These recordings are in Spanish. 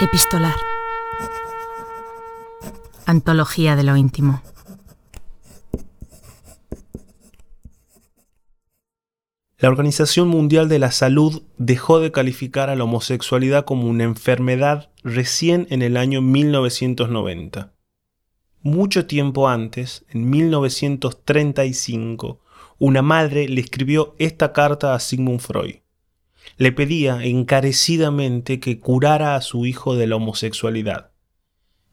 Epistolar. Antología de lo íntimo. La Organización Mundial de la Salud dejó de calificar a la homosexualidad como una enfermedad recién en el año 1990. Mucho tiempo antes, en 1935, una madre le escribió esta carta a Sigmund Freud le pedía encarecidamente que curara a su hijo de la homosexualidad.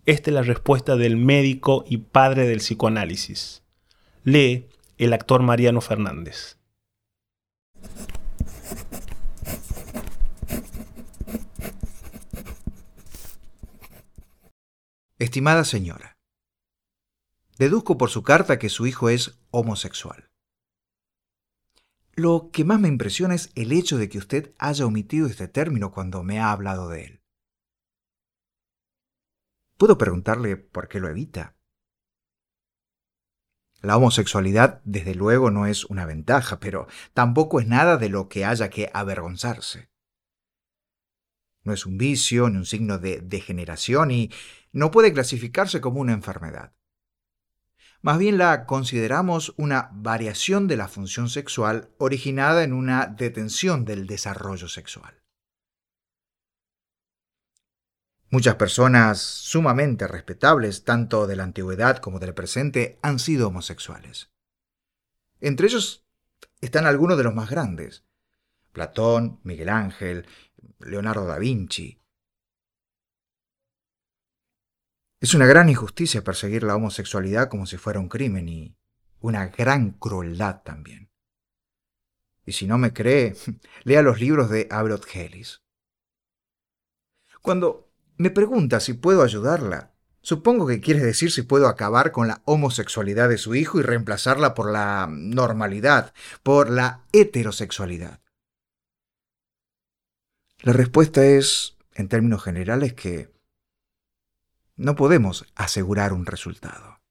Esta es la respuesta del médico y padre del psicoanálisis. Lee el actor Mariano Fernández. Estimada señora, deduzco por su carta que su hijo es homosexual. Lo que más me impresiona es el hecho de que usted haya omitido este término cuando me ha hablado de él. ¿Puedo preguntarle por qué lo evita? La homosexualidad, desde luego, no es una ventaja, pero tampoco es nada de lo que haya que avergonzarse. No es un vicio ni un signo de degeneración y no puede clasificarse como una enfermedad. Más bien la consideramos una variación de la función sexual originada en una detención del desarrollo sexual. Muchas personas sumamente respetables, tanto de la antigüedad como del presente, han sido homosexuales. Entre ellos están algunos de los más grandes. Platón, Miguel Ángel, Leonardo da Vinci, Es una gran injusticia perseguir la homosexualidad como si fuera un crimen y una gran crueldad también. Y si no me cree, lea los libros de Abrot Hellis. Cuando me pregunta si puedo ayudarla, supongo que quiere decir si puedo acabar con la homosexualidad de su hijo y reemplazarla por la normalidad, por la heterosexualidad. La respuesta es, en términos generales, que no podemos asegurar un resultado.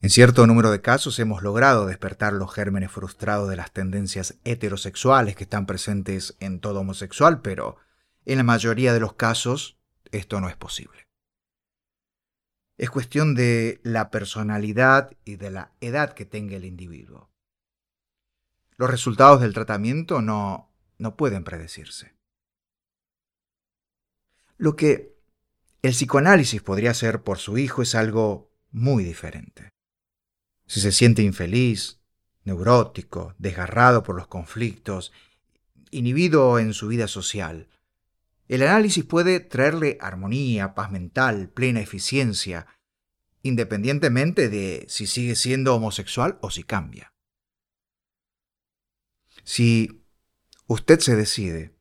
En cierto número de casos hemos logrado despertar los gérmenes frustrados de las tendencias heterosexuales que están presentes en todo homosexual, pero en la mayoría de los casos esto no es posible. Es cuestión de la personalidad y de la edad que tenga el individuo. Los resultados del tratamiento no, no pueden predecirse. Lo que el psicoanálisis podría hacer por su hijo es algo muy diferente. Si se siente infeliz, neurótico, desgarrado por los conflictos, inhibido en su vida social, el análisis puede traerle armonía, paz mental, plena eficiencia, independientemente de si sigue siendo homosexual o si cambia. Si usted se decide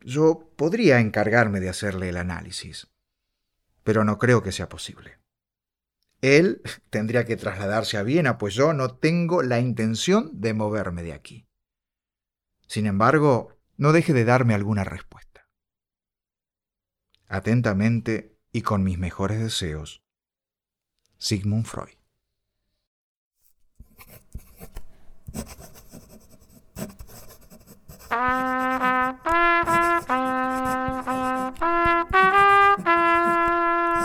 yo podría encargarme de hacerle el análisis, pero no creo que sea posible. Él tendría que trasladarse a Viena, pues yo no tengo la intención de moverme de aquí. Sin embargo, no deje de darme alguna respuesta. Atentamente y con mis mejores deseos, Sigmund Freud.